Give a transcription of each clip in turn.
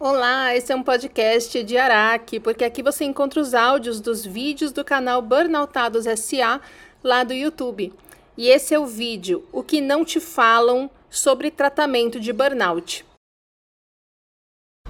Olá, esse é um podcast de Araque, porque aqui você encontra os áudios dos vídeos do canal Burnoutados SA lá do YouTube. E esse é o vídeo O que não te falam sobre tratamento de burnout.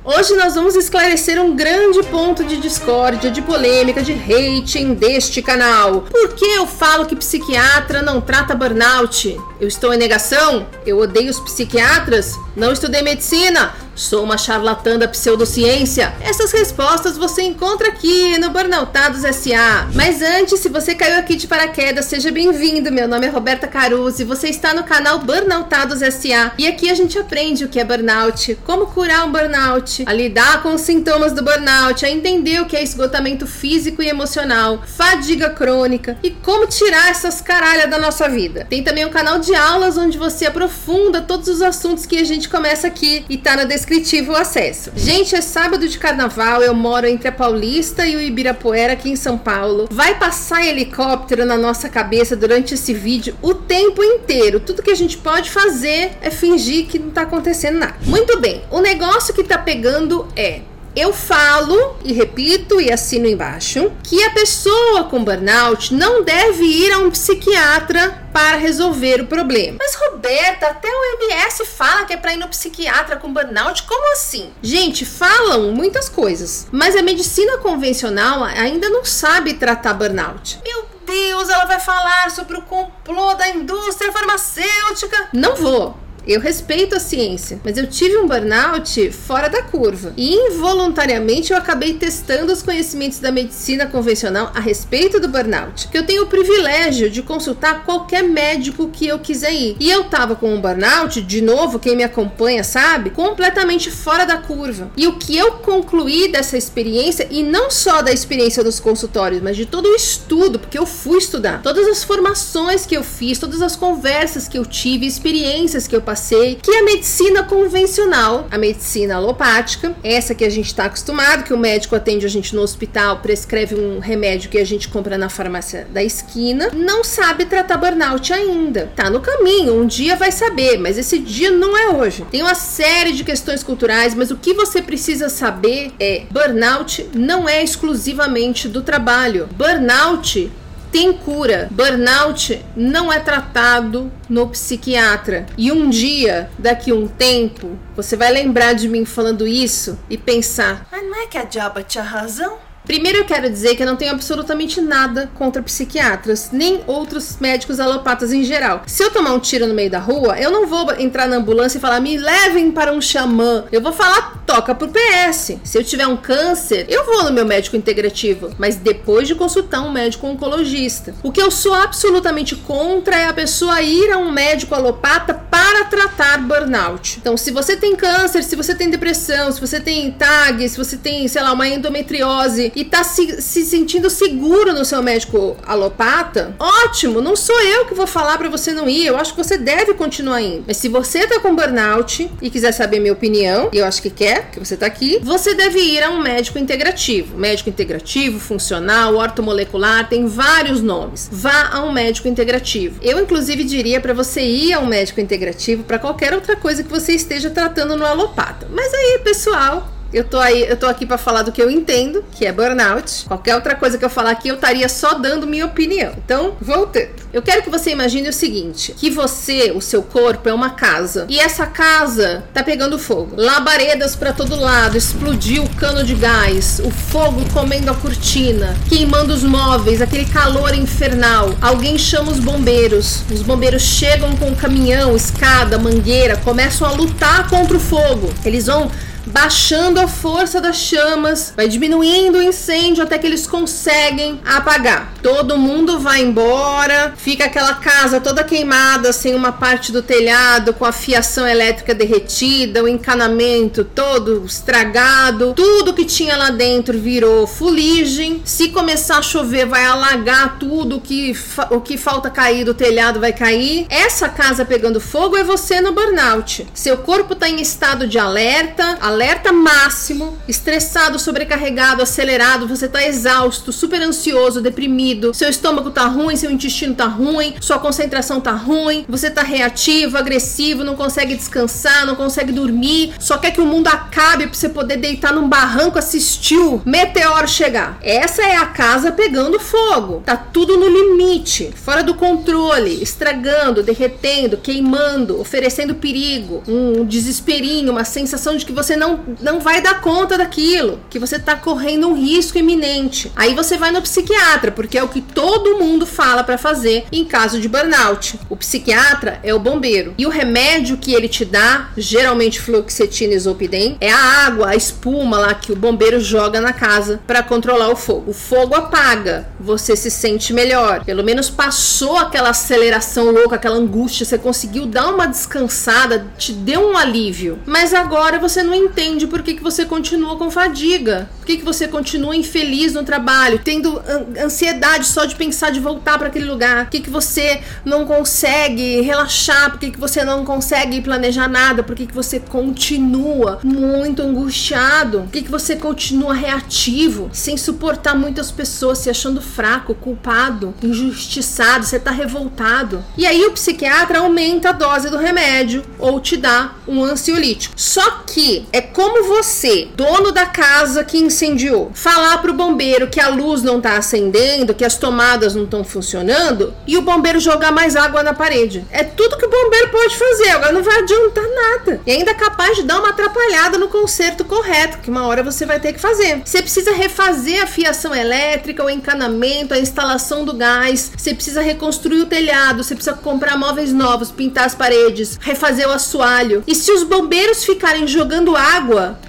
Hoje nós vamos esclarecer um grande ponto de discórdia, de polêmica, de hating deste canal. Por que eu falo que psiquiatra não trata burnout? Eu estou em negação? Eu odeio os psiquiatras? Não estudei medicina? Sou uma charlatã da pseudociência? Essas respostas você encontra aqui no Burnoutados SA. Mas antes, se você caiu aqui de paraquedas, seja bem-vindo. Meu nome é Roberta Caruso e você está no canal Burnoutados SA. E aqui a gente aprende o que é burnout, como curar um burnout, a lidar com os sintomas do burnout, a entender o que é esgotamento físico e emocional, fadiga crônica e como tirar essas caralhas da nossa vida. Tem também um canal de aulas onde você aprofunda todos os assuntos que a gente começa aqui e tá descrição descritivo o acesso. Gente, é sábado de carnaval, eu moro entre a Paulista e o Ibirapuera aqui em São Paulo. Vai passar helicóptero na nossa cabeça durante esse vídeo o tempo inteiro. Tudo que a gente pode fazer é fingir que não tá acontecendo nada. Muito bem, o negócio que tá pegando é eu falo e repito e assino embaixo que a pessoa com burnout não deve ir a um psiquiatra para resolver o problema. Mas Roberta, até o MS fala que é para ir no psiquiatra com burnout. Como assim? Gente, falam muitas coisas, mas a medicina convencional ainda não sabe tratar burnout. Meu Deus, ela vai falar sobre o complô da indústria farmacêutica. Não vou. Eu respeito a ciência, mas eu tive um burnout fora da curva. E involuntariamente eu acabei testando os conhecimentos da medicina convencional a respeito do burnout. Que eu tenho o privilégio de consultar qualquer médico que eu quiser ir. E eu tava com um burnout, de novo, quem me acompanha sabe, completamente fora da curva. E o que eu concluí dessa experiência, e não só da experiência dos consultórios, mas de todo o estudo, porque eu fui estudar, todas as formações que eu fiz, todas as conversas que eu tive, experiências que eu passei passei, que a medicina convencional, a medicina alopática, essa que a gente está acostumado, que o médico atende a gente no hospital, prescreve um remédio que a gente compra na farmácia da esquina, não sabe tratar burnout ainda. Tá no caminho, um dia vai saber, mas esse dia não é hoje. Tem uma série de questões culturais, mas o que você precisa saber é: burnout não é exclusivamente do trabalho. Burnout tem cura. Burnout não é tratado no psiquiatra. E um dia, daqui um tempo, você vai lembrar de mim falando isso e pensar: mas não é que a diaba tinha razão? Primeiro eu quero dizer que eu não tenho absolutamente nada contra psiquiatras, nem outros médicos alopatas em geral. Se eu tomar um tiro no meio da rua, eu não vou entrar na ambulância e falar, me levem para um xamã. Eu vou falar, toca pro PS. Se eu tiver um câncer, eu vou no meu médico integrativo, mas depois de consultar um médico oncologista. O que eu sou absolutamente contra é a pessoa ir a um médico alopata para tratar burnout. Então, se você tem câncer, se você tem depressão, se você tem TAG, se você tem, sei lá, uma endometriose e tá se, se sentindo seguro no seu médico alopata, ótimo, não sou eu que vou falar para você não ir, eu acho que você deve continuar indo. Mas se você tá com burnout e quiser saber minha opinião, e eu acho que quer, que você tá aqui, você deve ir a um médico integrativo. Médico integrativo, funcional, ortomolecular, tem vários nomes. Vá a um médico integrativo. Eu, inclusive, diria para você ir a um médico integrativo para qualquer outra coisa que você esteja tratando no alopata. Mas aí, pessoal, eu tô aí, eu tô aqui para falar do que eu entendo, que é burnout. Qualquer outra coisa que eu falar aqui, eu estaria só dando minha opinião. Então, voltando. Eu quero que você imagine o seguinte: que você, o seu corpo é uma casa e essa casa tá pegando fogo. Labaredas para todo lado, explodiu o cano de gás, o fogo comendo a cortina, queimando os móveis, aquele calor infernal. Alguém chama os bombeiros. Os bombeiros chegam com caminhão, escada, mangueira, começam a lutar contra o fogo. Eles vão baixando a força das chamas, vai diminuindo o incêndio até que eles conseguem apagar. Todo mundo vai embora, fica aquela casa toda queimada, sem uma parte do telhado, com a fiação elétrica derretida, o encanamento todo estragado, tudo que tinha lá dentro virou fuligem. Se começar a chover, vai alagar tudo que o que falta cair do telhado vai cair. Essa casa pegando fogo é você no burnout. Seu corpo está em estado de alerta, alerta alerta máximo, estressado, sobrecarregado, acelerado, você tá exausto, super ansioso, deprimido, seu estômago tá ruim, seu intestino tá ruim, sua concentração tá ruim, você tá reativo, agressivo, não consegue descansar, não consegue dormir, só quer que o mundo acabe pra você poder deitar num barranco assistir o meteoro chegar. Essa é a casa pegando fogo. Tá tudo no limite, fora do controle, estragando, derretendo, queimando, oferecendo perigo, um desesperinho, uma sensação de que você não, não vai dar conta daquilo, que você tá correndo um risco iminente. Aí você vai no psiquiatra, porque é o que todo mundo fala para fazer em caso de burnout. O psiquiatra é o bombeiro. E o remédio que ele te dá, geralmente fluoxetina e zolpidem, é a água, a espuma lá que o bombeiro joga na casa para controlar o fogo. O fogo apaga, você se sente melhor. Pelo menos passou aquela aceleração louca, aquela angústia, você conseguiu dar uma descansada, te deu um alívio. Mas agora você não entende por que, que você continua com fadiga. Por que, que você continua infeliz no trabalho, tendo ansiedade só de pensar de voltar para aquele lugar. Por que, que você não consegue relaxar? Por que, que você não consegue planejar nada? Por que, que você continua muito angustiado? Por que, que você continua reativo, sem suportar muitas pessoas, se achando fraco, culpado, injustiçado? Você tá revoltado. E aí o psiquiatra aumenta a dose do remédio ou te dá um ansiolítico. Só que é como você, dono da casa que incendiou, falar pro bombeiro que a luz não tá acendendo, que as tomadas não estão funcionando e o bombeiro jogar mais água na parede. É tudo que o bombeiro pode fazer, agora não vai adiantar nada. E ainda é capaz de dar uma atrapalhada no conserto correto, que uma hora você vai ter que fazer. Você precisa refazer a fiação elétrica, o encanamento, a instalação do gás, você precisa reconstruir o telhado, você precisa comprar móveis novos, pintar as paredes, refazer o assoalho. E se os bombeiros ficarem jogando água,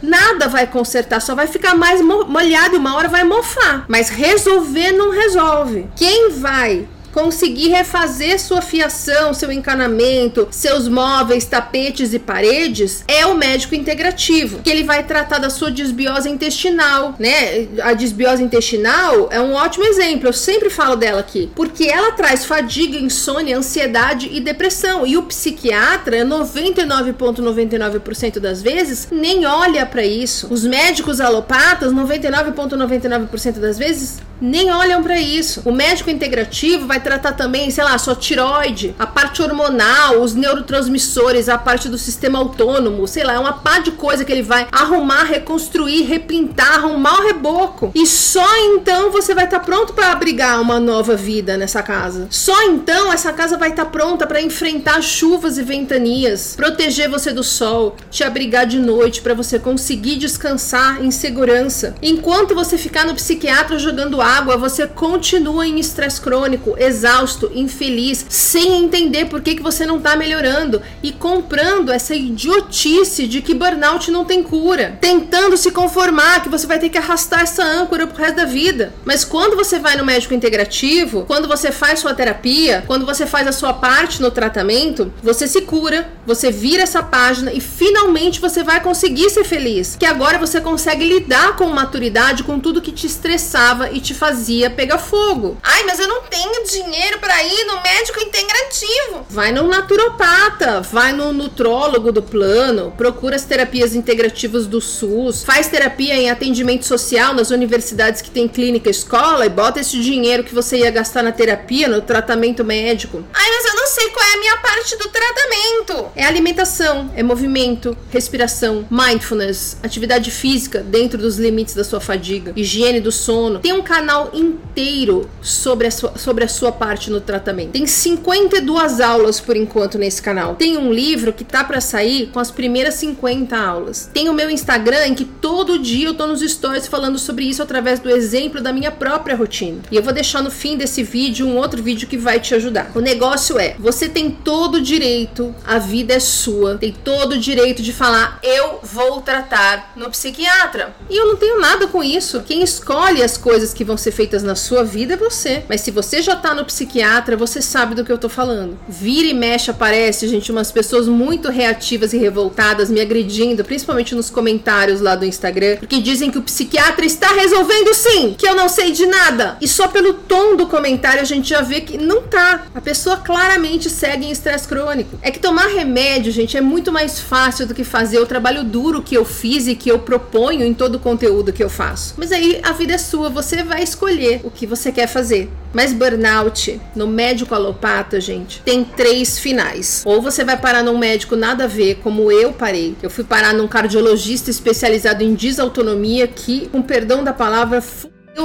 nada vai consertar, só vai ficar mais molhado e uma hora vai mofar. Mas resolver não resolve. Quem vai conseguir refazer sua fiação, seu encanamento, seus móveis, tapetes e paredes, é o médico integrativo, que ele vai tratar da sua desbiose intestinal, né? A desbiose intestinal é um ótimo exemplo, eu sempre falo dela aqui, porque ela traz fadiga, insônia, ansiedade e depressão. E o psiquiatra, 99,99% ,99 das vezes, nem olha para isso. Os médicos alopatas, 99,99% ,99 das vezes, nem olham para isso. O médico integrativo vai tratar também, sei lá, sua tiroide, a parte hormonal, os neurotransmissores, a parte do sistema autônomo, sei lá, é uma pá de coisa que ele vai arrumar, reconstruir, repintar, arrumar o reboco. E só então você vai estar tá pronto para abrigar uma nova vida nessa casa. Só então essa casa vai estar tá pronta para enfrentar chuvas e ventanias, proteger você do sol, te abrigar de noite para você conseguir descansar em segurança. Enquanto você ficar no psiquiatra jogando água, você continua em estresse crônico, exausto, infeliz, sem entender por que, que você não está melhorando e comprando essa idiotice de que burnout não tem cura, tentando se conformar que você vai ter que arrastar essa âncora pro resto da vida. Mas quando você vai no médico integrativo, quando você faz sua terapia, quando você faz a sua parte no tratamento, você se cura, você vira essa página e finalmente você vai conseguir ser feliz. Que agora você consegue lidar com maturidade com tudo que te estressava e te fazia pegar fogo. Ai, mas eu não tenho dinheiro para ir no médico integrativo. Vai no naturopata, vai no nutrólogo do plano, procura as terapias integrativas do SUS, faz terapia em atendimento social nas universidades que tem clínica escola e bota esse dinheiro que você ia gastar na terapia no tratamento médico. Ai, mas eu não sei qual é a minha parte do tratamento. É alimentação, é movimento, respiração, mindfulness, atividade física dentro dos limites da sua fadiga, higiene do sono. Tem um canal canal inteiro sobre a, sua, sobre a sua parte no tratamento. Tem 52 aulas por enquanto nesse canal. Tem um livro que tá para sair com as primeiras 50 aulas. Tem o meu Instagram em que todo dia eu tô nos stories falando sobre isso através do exemplo da minha própria rotina. E eu vou deixar no fim desse vídeo um outro vídeo que vai te ajudar. O negócio é, você tem todo o direito, a vida é sua, tem todo o direito de falar eu vou tratar no psiquiatra. E eu não tenho nada com isso. Quem escolhe as coisas que vão ser feitas na sua vida é você. Mas se você já tá no psiquiatra, você sabe do que eu tô falando. Vira e mexe aparece, gente, umas pessoas muito reativas e revoltadas me agredindo, principalmente nos comentários lá do Instagram, porque dizem que o psiquiatra está resolvendo sim, que eu não sei de nada. E só pelo tom do comentário a gente já vê que não tá. A pessoa claramente segue em estresse crônico. É que tomar remédio, gente, é muito mais fácil do que fazer o trabalho duro que eu fiz e que eu proponho em todo o conteúdo que eu faço. Mas aí a vida é sua, você vai escolher o que você quer fazer. Mas burnout no médico alopata, gente, tem três finais. Ou você vai parar num médico nada a ver, como eu parei. Eu fui parar num cardiologista especializado em desautonomia que, com perdão da palavra,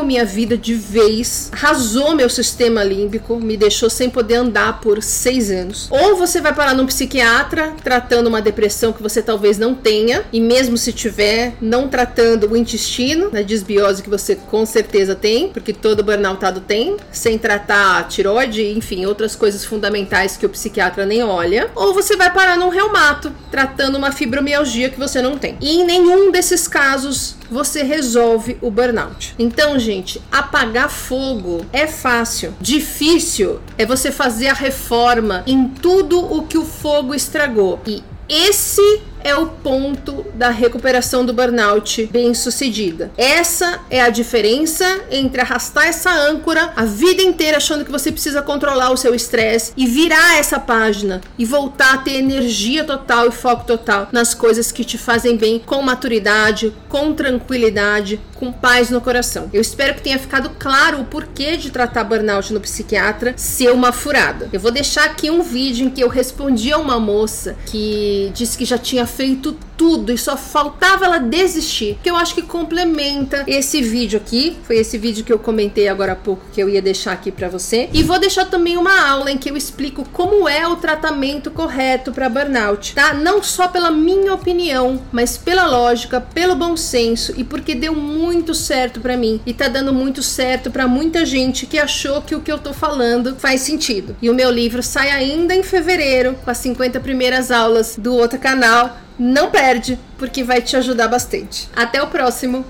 minha vida de vez, arrasou meu sistema límbico, me deixou sem poder andar por seis anos. Ou você vai parar num psiquiatra tratando uma depressão que você talvez não tenha, e mesmo se tiver, não tratando o intestino, na desbiose que você com certeza tem, porque todo burnoutado tem, sem tratar a tiroide, enfim, outras coisas fundamentais que o psiquiatra nem olha. Ou você vai parar num reumato, tratando uma fibromialgia que você não tem. E em nenhum desses casos você resolve o burnout. Então, gente, apagar fogo é fácil. Difícil é você fazer a reforma em tudo o que o fogo estragou. E esse é o ponto da recuperação do burnout bem sucedida. Essa é a diferença entre arrastar essa âncora a vida inteira achando que você precisa controlar o seu estresse e virar essa página e voltar a ter energia total e foco total nas coisas que te fazem bem com maturidade, com tranquilidade, com paz no coração. Eu espero que tenha ficado claro o porquê de tratar burnout no psiquiatra ser uma furada. Eu vou deixar aqui um vídeo em que eu respondi a uma moça que disse que já tinha feito tudo e só faltava ela desistir. Que eu acho que complementa esse vídeo aqui. Foi esse vídeo que eu comentei agora há pouco que eu ia deixar aqui para você. E vou deixar também uma aula em que eu explico como é o tratamento correto para burnout, tá? Não só pela minha opinião, mas pela lógica, pelo bom senso e porque deu muito certo para mim e tá dando muito certo para muita gente que achou que o que eu tô falando faz sentido. E o meu livro sai ainda em fevereiro com as 50 primeiras aulas do outro canal não perde, porque vai te ajudar bastante. Até o próximo!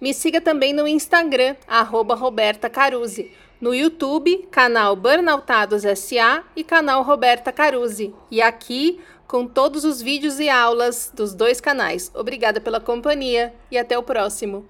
Me siga também no Instagram, arroba Roberta Caruzzi. No YouTube, canal Burnoutados SA e canal Roberta Caruzzi. E aqui, com todos os vídeos e aulas dos dois canais. Obrigada pela companhia e até o próximo.